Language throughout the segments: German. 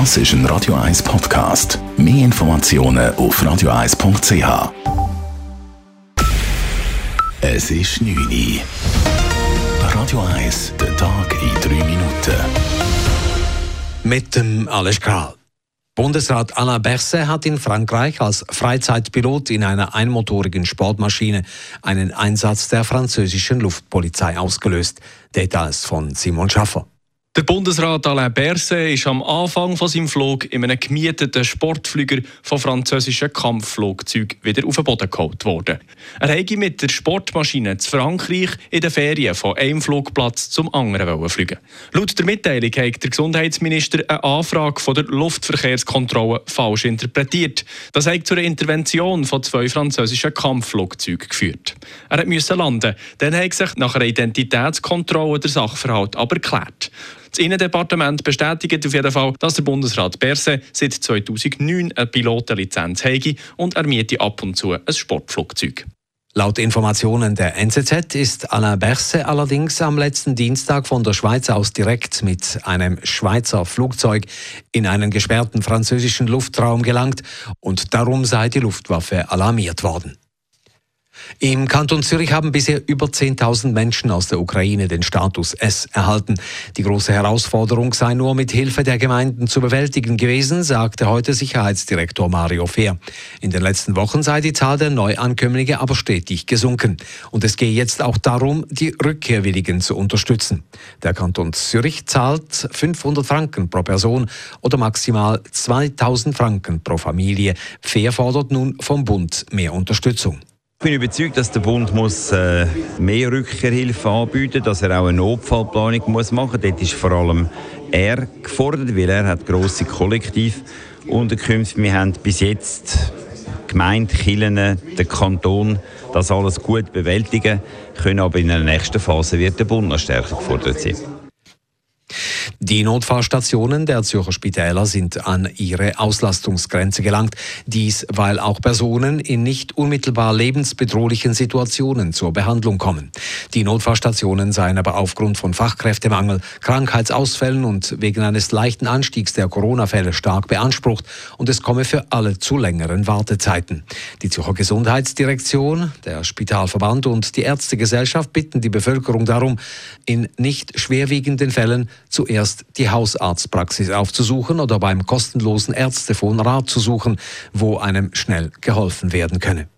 Das ist ein Radio 1 Podcast. Mehr Informationen auf radio1.ch. Es ist 9 Uhr. Radio 1, der Tag in 3 Minuten. Mit dem Alles Kral. Bundesrat Alain Berset hat in Frankreich als Freizeitpilot in einer einmotorigen Sportmaschine einen Einsatz der französischen Luftpolizei ausgelöst. Details von Simon Schaffer. Der Bundesrat Alain Berset ist am Anfang von seinem Flug in einem gemieteten Sportflüger von französischen Kampfflugzeugen wieder auf den Boden geholt worden. Er hätte mit der Sportmaschine zu Frankreich in den Ferien von einem Flugplatz zum anderen fliegen. Laut der Mitteilung hat der Gesundheitsminister eine Anfrage von der Luftverkehrskontrolle falsch interpretiert. Das hat zu einer Intervention von zwei französischen Kampfflugzeugen geführt. Er musste landen, dann hat sich nach einer Identitätskontrolle der Sachverhalt aber geklärt. Das Innendepartement bestätigt auf jeden Fall, dass der Bundesrat Berse seit 2009 eine Pilotenlizenz habe und er miete ab und zu ein Sportflugzeug. Laut Informationen der NZZ ist Alain Berset allerdings am letzten Dienstag von der Schweiz aus direkt mit einem Schweizer Flugzeug in einen gesperrten französischen Luftraum gelangt und darum sei die Luftwaffe alarmiert worden. Im Kanton Zürich haben bisher über 10.000 Menschen aus der Ukraine den Status S erhalten. Die große Herausforderung sei nur mit Hilfe der Gemeinden zu bewältigen gewesen, sagte heute Sicherheitsdirektor Mario Fehr. In den letzten Wochen sei die Zahl der Neuankömmlinge aber stetig gesunken. Und es gehe jetzt auch darum, die Rückkehrwilligen zu unterstützen. Der Kanton Zürich zahlt 500 Franken pro Person oder maximal 2000 Franken pro Familie. Fehr fordert nun vom Bund mehr Unterstützung. Ich bin überzeugt, dass der Bund muss, äh, mehr Rückkehrhilfe anbieten muss, dass er auch eine Notfallplanung muss machen muss. Dort ist vor allem er gefordert, weil er hat grosse Kollektivunterkünfte. Wir haben bis jetzt Gemeinde, Kirchen, der Kanton das alles gut bewältigen können, aber in der nächsten Phase wird der Bund noch stärker gefordert sein. Die Notfallstationen der Zürcher Spitäler sind an ihre Auslastungsgrenze gelangt. Dies, weil auch Personen in nicht unmittelbar lebensbedrohlichen Situationen zur Behandlung kommen. Die Notfallstationen seien aber aufgrund von Fachkräftemangel, Krankheitsausfällen und wegen eines leichten Anstiegs der Corona-Fälle stark beansprucht und es komme für alle zu längeren Wartezeiten. Die Zürcher Gesundheitsdirektion, der Spitalverband und die Ärztegesellschaft bitten die Bevölkerung darum, in nicht schwerwiegenden Fällen zuerst zuerst die Hausarztpraxis aufzusuchen oder beim kostenlosen Ärztefon Rat zu suchen, wo einem schnell geholfen werden könne.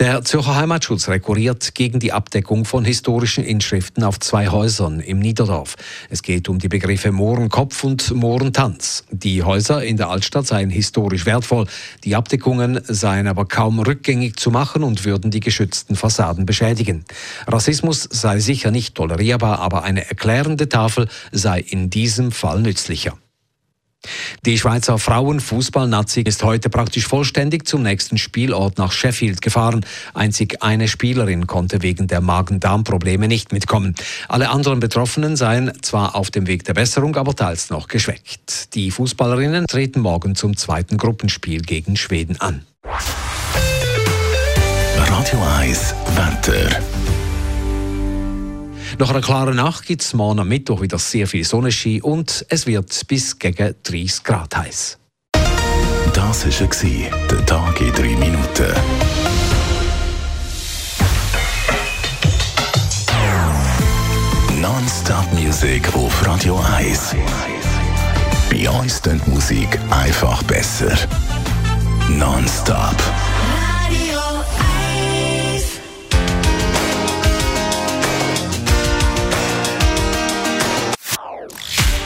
Der Zürcher Heimatschutz rekurriert gegen die Abdeckung von historischen Inschriften auf zwei Häusern im Niederdorf. Es geht um die Begriffe Mohrenkopf und Mohrentanz. Die Häuser in der Altstadt seien historisch wertvoll, die Abdeckungen seien aber kaum rückgängig zu machen und würden die geschützten Fassaden beschädigen. Rassismus sei sicher nicht tolerierbar, aber eine erklärende Tafel sei in diesem Fall nützlicher. Die Schweizer Frauenfußballnazi ist heute praktisch vollständig zum nächsten Spielort nach Sheffield gefahren. Einzig eine Spielerin konnte wegen der Magen-Darm-Probleme nicht mitkommen. Alle anderen Betroffenen seien zwar auf dem Weg der Besserung, aber teils noch geschwächt. Die Fußballerinnen treten morgen zum zweiten Gruppenspiel gegen Schweden an. Radio 1 Wetter. Nach einer klaren Nacht gibt es morgen am Mittwoch wieder sehr viel Sonnenschein und es wird bis gegen 30 Grad heiß. Das war der Tag in drei Minuten. Non-Stop Music auf Radio 1. Bei uns klingt Musik einfach besser. Non-Stop.